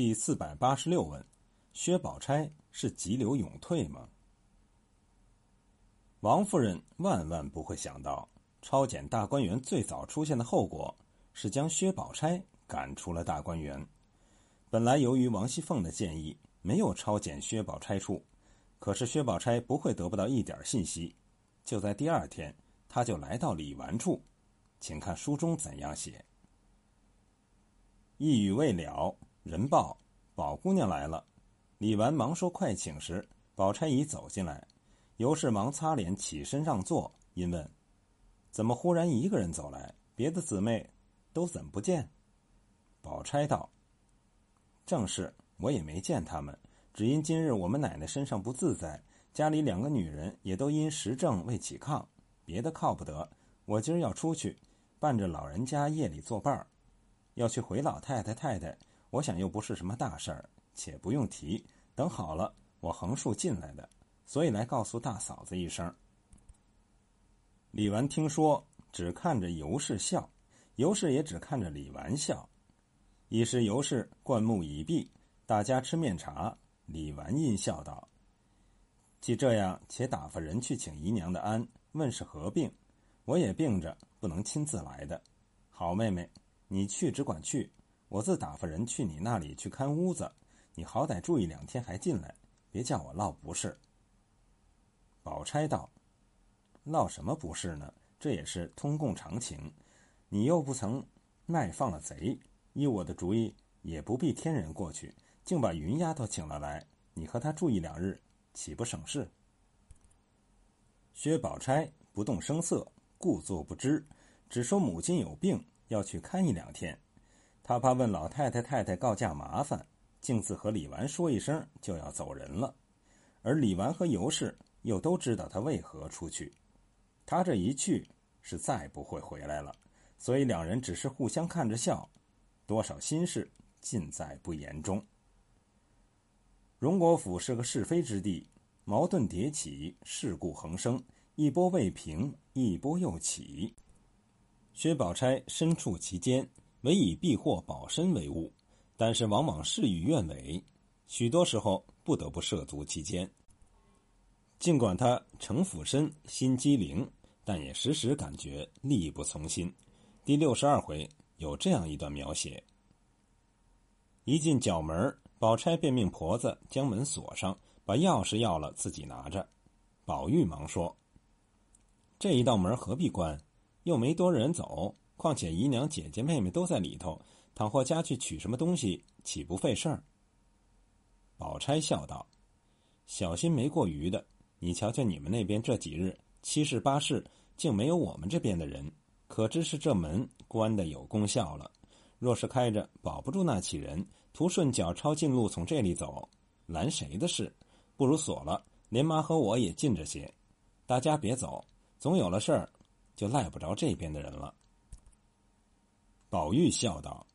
第四百八十六问：薛宝钗是急流勇退吗？王夫人万万不会想到，抄检大观园最早出现的后果是将薛宝钗赶出了大观园。本来由于王熙凤的建议，没有抄检薛宝钗处，可是薛宝钗不会得不到一点信息。就在第二天，她就来到李纨处，请看书中怎样写。一语未了。人报，宝姑娘来了。李纨忙说：“快请。”时，宝钗已走进来。尤氏忙擦脸起身让座，因问：“怎么忽然一个人走来？别的姊妹都怎不见？”宝钗道：“正是，我也没见他们。只因今日我们奶奶身上不自在，家里两个女人也都因时症未起炕，别的靠不得。我今儿要出去，伴着老人家夜里作伴儿，要去回老太太太太。”我想又不是什么大事儿，且不用提。等好了，我横竖进来的，所以来告诉大嫂子一声。李纨听说，只看着尤氏笑，尤氏也只看着李纨笑。一时尤氏灌木已毕，大家吃面茶。李纨阴笑道：“既这样，且打发人去请姨娘的安，问是何病。我也病着，不能亲自来的。好妹妹，你去只管去。”我自打发人去你那里去看屋子，你好歹住一两天还进来，别叫我落不是。宝钗道：“落什么不是呢？这也是通共常情。你又不曾卖放了贼，依我的主意，也不必天人过去，竟把云丫头请了来，你和她住一两日，岂不省事？”薛宝钗不动声色，故作不知，只说母亲有病，要去看一两天。他怕问老太太太太告假麻烦，径自和李纨说一声就要走人了，而李纨和尤氏又都知道他为何出去，他这一去是再不会回来了，所以两人只是互相看着笑，多少心事尽在不言中。荣国府是个是非之地，矛盾迭起，事故横生，一波未平，一波又起。薛宝钗身处其间。唯以避祸保身为务，但是往往事与愿违，许多时候不得不涉足其间。尽管他城府深、心机灵，但也时时感觉力不从心。第六十二回有这样一段描写：一进角门，宝钗便命婆子将门锁上，把钥匙要了，自己拿着。宝玉忙说：“这一道门何必关？又没多人走。”况且姨娘、姐姐、妹妹都在里头，倘或家去取什么东西，岂不费事儿？宝钗笑道：“小心没过余的。你瞧瞧你们那边这几日七事八事，竟没有我们这边的人，可知是这门关的有功效了。若是开着，保不住那起人，图顺脚抄近路从这里走，拦谁的事？不如锁了，连妈和我也近着些，大家别走，总有了事儿，就赖不着这边的人了。”宝玉笑道：“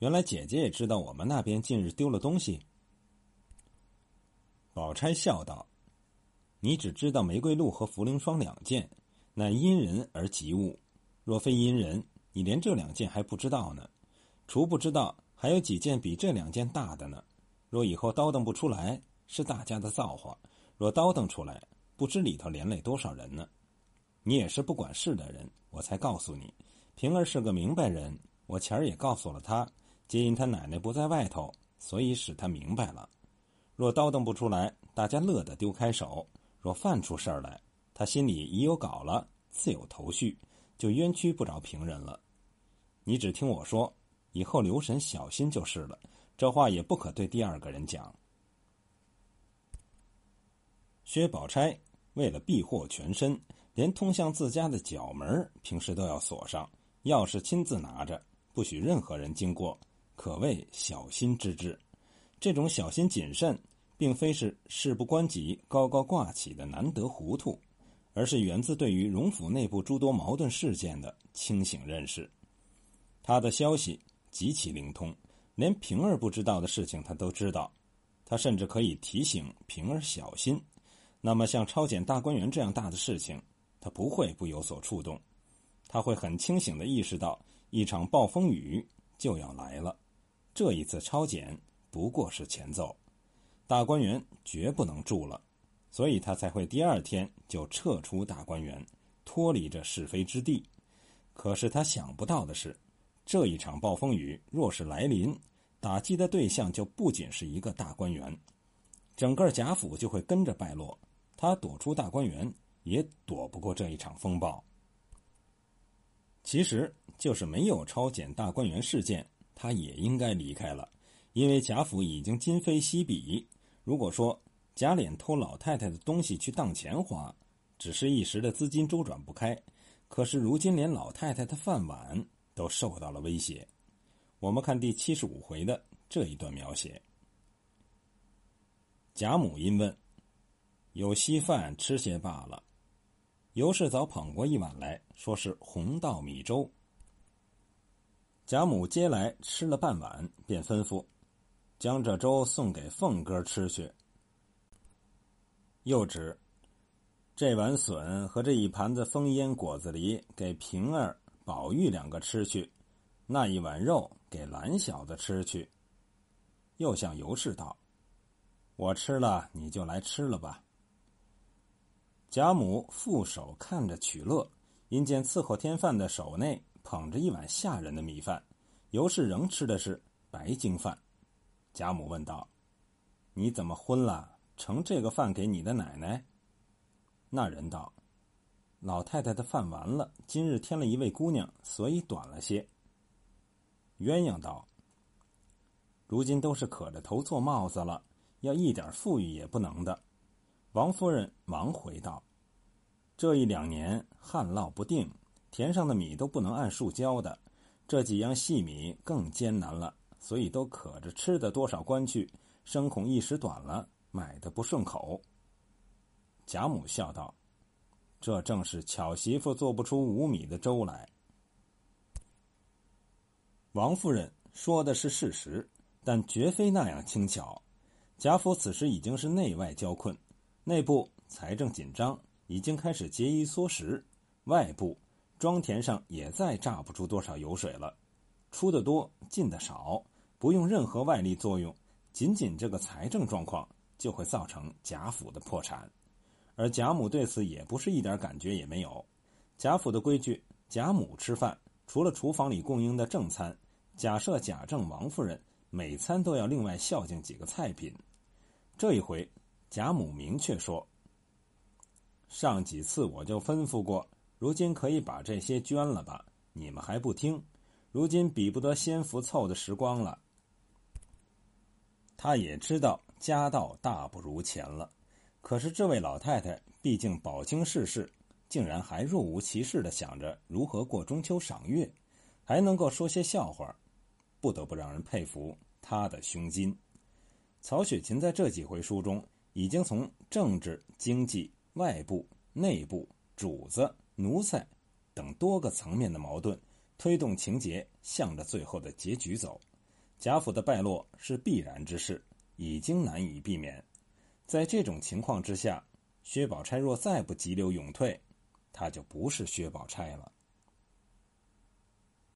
原来姐姐也知道我们那边近日丢了东西。”宝钗笑道：“你只知道玫瑰露和茯苓霜两件，乃因人而及物。若非因人，你连这两件还不知道呢。除不知道，还有几件比这两件大的呢。若以后叨腾不出来，是大家的造化；若叨腾出来，不知里头连累多少人呢。你也是不管事的人，我才告诉你。”平儿是个明白人，我前儿也告诉了他，皆因他奶奶不在外头，所以使他明白了。若叨腾不出来，大家乐得丢开手；若犯出事儿来，他心里已有稿了，自有头绪，就冤屈不着平人了。你只听我说，以后留神小心就是了。这话也不可对第二个人讲。薛宝钗为了避祸全身，连通向自家的角门平时都要锁上。钥匙亲自拿着，不许任何人经过，可谓小心之至。这种小心谨慎，并非是事不关己、高高挂起的难得糊涂，而是源自对于荣府内部诸多矛盾事件的清醒认识。他的消息极其灵通，连平儿不知道的事情他都知道。他甚至可以提醒平儿小心。那么，像抄检大观园这样大的事情，他不会不有所触动。他会很清醒的意识到，一场暴风雨就要来了。这一次抄检不过是前奏，大观园绝不能住了，所以他才会第二天就撤出大观园，脱离这是非之地。可是他想不到的是，这一场暴风雨若是来临，打击的对象就不仅是一个大观园，整个贾府就会跟着败落。他躲出大观园，也躲不过这一场风暴。其实，就是没有抄检大观园事件，他也应该离开了，因为贾府已经今非昔比。如果说贾琏偷老太太的东西去当钱花，只是一时的资金周转不开。可是如今连老太太的饭碗都受到了威胁。我们看第七十五回的这一段描写：贾母因问：“有稀饭吃些罢了。”尤氏早捧过一碗来说是红稻米粥。贾母接来吃了半碗，便吩咐：“将这粥送给凤哥吃去。”又指。这碗笋和这一盘子风烟果子狸给平儿、宝玉两个吃去，那一碗肉给蓝小子吃去。又向尤氏道：“我吃了，你就来吃了吧。”贾母负手看着取乐，因见伺候添饭的手内捧着一碗下人的米饭，尤氏仍吃的是白精饭。贾母问道：“你怎么昏了？盛这个饭给你的奶奶？”那人道：“老太太的饭完了，今日添了一位姑娘，所以短了些。”鸳鸯道：“如今都是可着头做帽子了，要一点富裕也不能的。”王夫人忙回道：“这一两年旱涝不定，田上的米都不能按数交的，这几样细米更艰难了，所以都可着吃的多少关去，生恐一时短了，买的不顺口。”贾母笑道：“这正是巧媳妇做不出五米的粥来。”王夫人说的是事实，但绝非那样轻巧。贾府此时已经是内外交困，内部财政紧张，已经开始节衣缩食；外部庄田上也再榨不出多少油水了，出的多，进的少，不用任何外力作用，仅仅这个财政状况就会造成贾府的破产。而贾母对此也不是一点感觉也没有。贾府的规矩，贾母吃饭，除了厨房里供应的正餐，假设贾政、王夫人每餐都要另外孝敬几个菜品。这一回，贾母明确说：“上几次我就吩咐过，如今可以把这些捐了吧？你们还不听，如今比不得先福凑的时光了。”他也知道家道大不如前了。可是这位老太太毕竟饱经世事，竟然还若无其事的想着如何过中秋赏月，还能够说些笑话，不得不让人佩服她的胸襟。曹雪芹在这几回书中，已经从政治、经济、外部、内部、主子、奴才等多个层面的矛盾，推动情节向着最后的结局走。贾府的败落是必然之事，已经难以避免。在这种情况之下，薛宝钗若再不急流勇退，她就不是薛宝钗了。